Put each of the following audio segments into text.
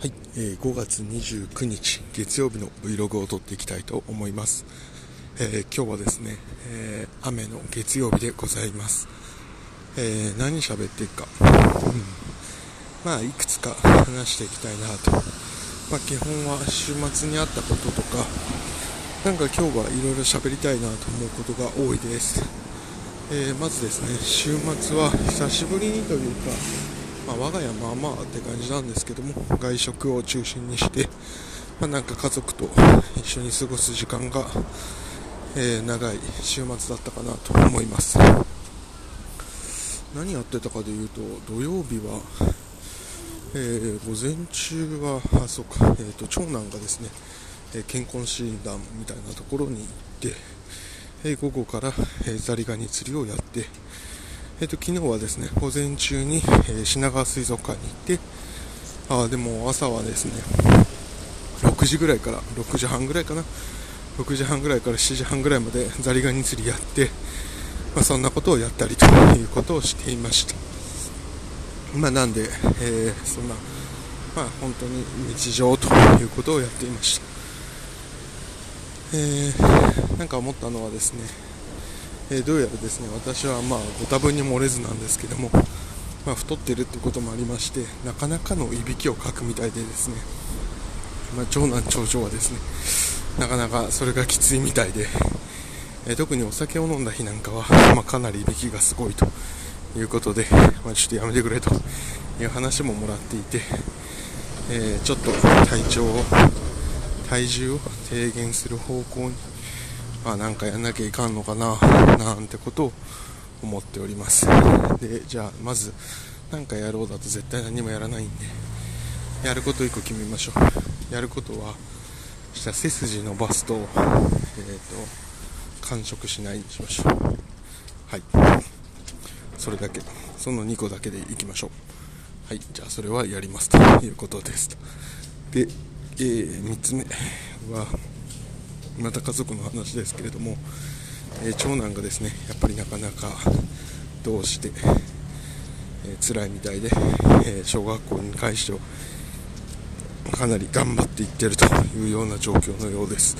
はい、えー5月29日月曜日の Vlog を撮っていきたいと思います、えー今日はですね、えー雨の月曜日でございます、え何喋っていくか、うん。まあいくつか話していきたいなと、まあ、基本は週末にあったこととかなんか今日はいろいろ喋りたいなと思うことが多いです、えまずですね週末は久しぶりにというかまあ、我が家まあまあって感じなんですけども外食を中心にして、まあ、なんか家族と一緒に過ごす時間が、えー長い週末だったかなと思います。何やってたかでいうと土曜日は、えー午前中はあそうか、えーと長男がですね、え健康診断みたいなところに行って、えー午後から、えザリガニ釣りをやってえっと昨日はですね午前中に、えー品川水族館に行ってあでも朝はですね6時ぐらいから6時半ぐらいかな。6時半ぐらいから7時半ぐらいまでザリガニ釣りやって、まあ、そんなことをやったりということをしていました。まあなんで、えーそんなまあ本当に日常ということをやっていました。えーなんか思ったのはですねえどうやらですね私はまあご多分に漏れずなんですけども、まあ、太ってるってこともありましてなかなかのいびきをかくみたいでですね、まあ、長男長女はですねなかなかそれがきついみたいで、え特にお酒を飲んだ日なんかは、まあ、かなりいびきがすごいということで、ま、ちょっとやめてくれという話ももらっていて、えーちょっと体調を体重を低減する方向にあ、なんかやんなきゃいかんのかななんてことを思っております。でじゃあまず何かやろうだと絶対何もやらないんでやること1個決めましょう。やることはした背筋伸ばすと,、えー、と完食しないにしましょう。はい。それだけ。その2個だけでいきましょう。はい。じゃあそれはやりますということですで、えー3つ目はまた家族の話ですけれども、えー長男がですねやっぱりなかなかどうして、えー辛いみたいで、えー小学校に返してはかなり頑張っていってるというような状況のようです。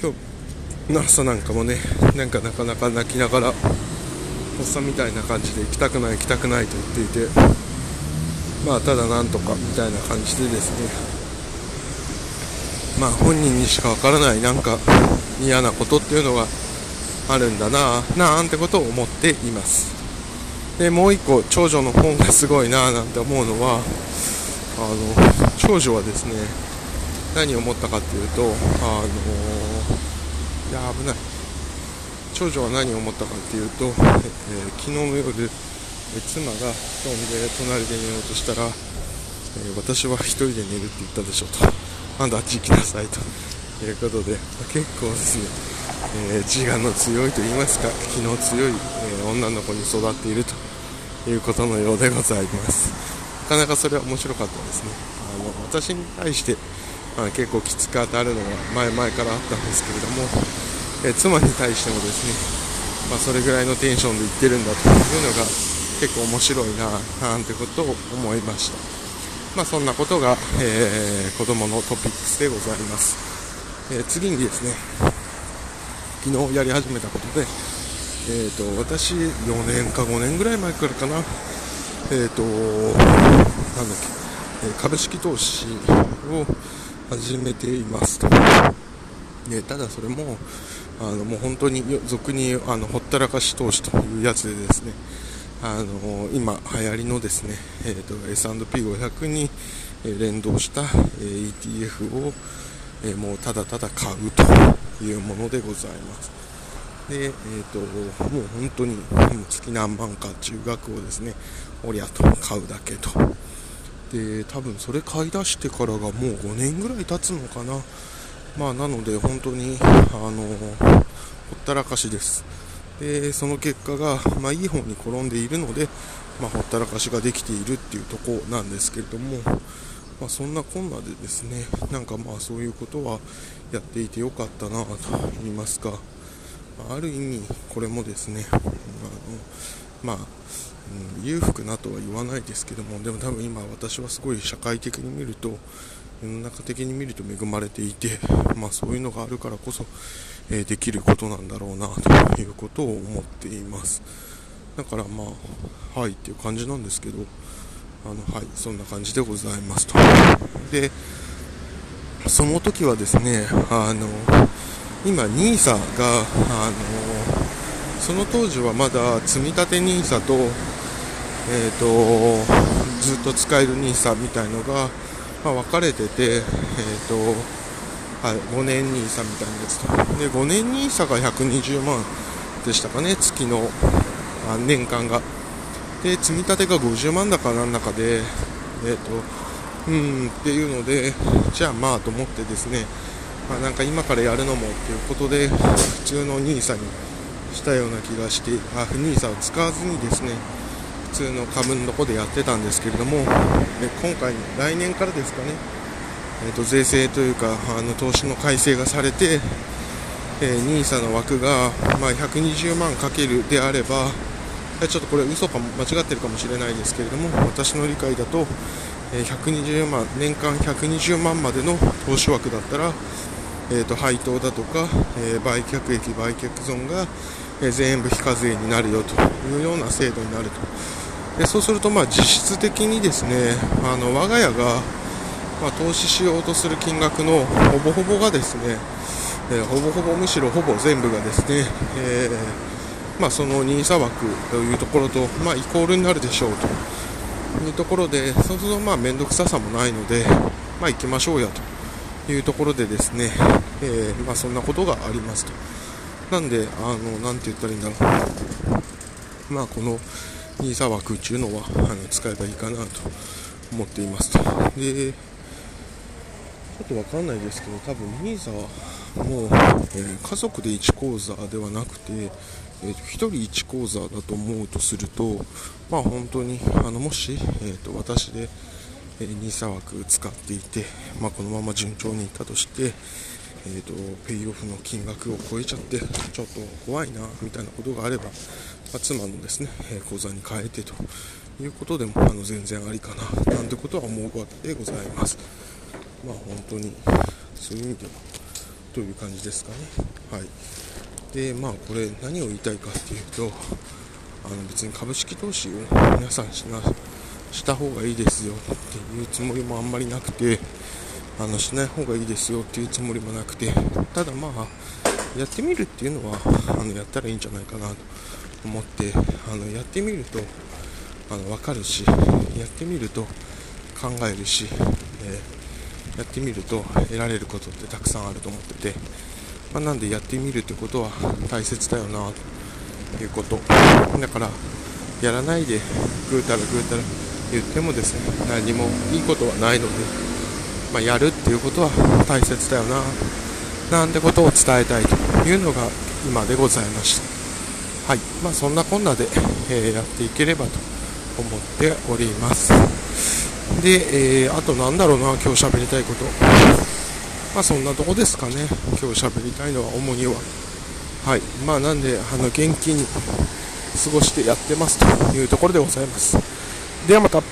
今日の朝なんかもねなんかなかなか泣きながらおっさんみたいな感じで行きたくない行きたくないと言っていてまあただなんとかみたいな感じでですねまあ本人にしかわからないなんか嫌なことっていうのがあるんだななんてことを思っています。でもう一個長女の方がすごいななんて思うのはあの長女はですね何を思ったかっていうとあのいや危ない。長女は何を思ったかっていうと、えー昨日の夜え妻が布団で隣で寝ようとしたら、えー私は一人で寝るって言ったでしょうと。あんたあっち行きなさいということで、ま結構ですね、えー自我の強いと言いますか気の強い、えー女の子に育っているということのようでございます。なかなかそれは面白かったですね。あの私に対して、まあ、結構きつく当たるのが前々からあったんですけれども、えー妻に対してもですね、まあ、それぐらいのテンションで言ってるんだというのが結構面白いななんてことを思いました。まあそんなことが、えー子供のトピックスでございます、えー次にですね昨日やり始めたことで、えー、と私4年か5年ぐらい前からかな。えっ、となんだっけ、株式投資を始めていますと。でただそれもあのもう本当に俗にあのほったらかし投資というやつでですねあの今流行りのですね、えー、と S&P500 に連動した、ETF を、えーもうただただ買うというものでございます。で、えー、ともう本当に月何万か中額をですねおりゃと買うだけと。で多分それ買い出してからがもう5年ぐらい経つのかな。まあなので本当にあのほったらかしです。でその結果が、まあ、いい方に転んでいるので、まあ、ほったらかしができているっていうところなんですけれども、まあ、そんなこんなでですねなんかまあそういうことはやっていてよかったなと言いますか、まあある意味これもですねあのまあうん、裕福なとは言わないですけどもでも多分今私はすごい社会的に見ると世の中的に見ると恵まれていて、まあ、そういうのがあるからこそ、えー、できることなんだろうなということを思っています。だからまあはいっていう感じなんですけどあのはいそんな感じでございますと。でその時はですねあの今 NISA があのその当時はまだ積み立て NISA と,、えーと、ずっと使える NISA みたいのが、まあ、分かれてて、えーとはい、5年 NISA みたいなやつと。で5年 NISA が120万でしたかね月のあ年間が。で積み立てが50万だかなんだかでえっ、ー、とうんっていうのでじゃあまあと思ってですねまあ、なんか今からやるのもっていうことで普通の NISA にしたような気がしてあ NISA を使わずにですね普通の株のとこでやってたんですけれども今回来年からですかね、えー、と税制というかあの投資の改正がされて、え、NISA の枠が、まあ、120万かけるであればちょっとこれ嘘か間違ってるかもしれないですけれども私の理解だと120万年間120万までの投資枠だったらえーと、配当だとか、えー、売却益、売却損が、えー、全部非課税になるよというような制度になるとでそうするとまあ実質的にですねあの我が家が、まあ、投資しようとする金額のほぼほぼがですね、えー、ほぼほぼむしろほぼ全部がですね、えまあ、その NISA 枠というところと、まあ、イコールになるでしょうというところでそうするとまあ面倒くささもないので、まあ、行きましょうやと。いうところでですね、えー、まあ、そんなことがありますと。なんで、あの、なんて言ったらいいんだろう。まあ、この NISA 枠っていうのは、あの、使えばいいかなと思っていますと。で、ちょっとわかんないですけど、多分 NISA はもう、えー、家族で1口座ではなくて、えー、1人1口座だと思うとすると、まあ本当に、あの、もし、えーと私で、え NISA 枠使っていて、まあ、このまま順調にいったとして、えーと、ペイオフの金額を超えちゃってちょっと怖いなみたいなことがあれば、まあ、妻のですね、え口座に変えてということでもあの全然ありかななんてことは思うわけでございます。まあ本当にそういう意味ではという感じですかね。はい。で、まあこれ何を言いたいかっていうと、あの別に株式投資を皆さんしなした方がいいですよっていうつもりもあんまりなくてあのしない方がいいですよっていうつもりもなくてただまあやってみるっていうのはあのやったらいいんじゃないかなと思ってあのやってみるとあの分かるしやってみると考えるし、えー、やってみると得られることってたくさんあると思ってて、まあ、なんでやってみるってことは大切だよなということ。だからやらないでぐうたらぐうたら言ってもですね何もいいことはないので、まあ、やるっていうことは大切だよな。なんてことを伝えたいというのが今でございました。はい。まあそんなこんなで、えー、やっていければと思っております。で、えー、あとなんだろうな今日喋りたいこと。まあそんなとこですかね。今日喋りたいのは主には。はい。まあなんであの元気に過ごしてやってますというところでございます。ではまた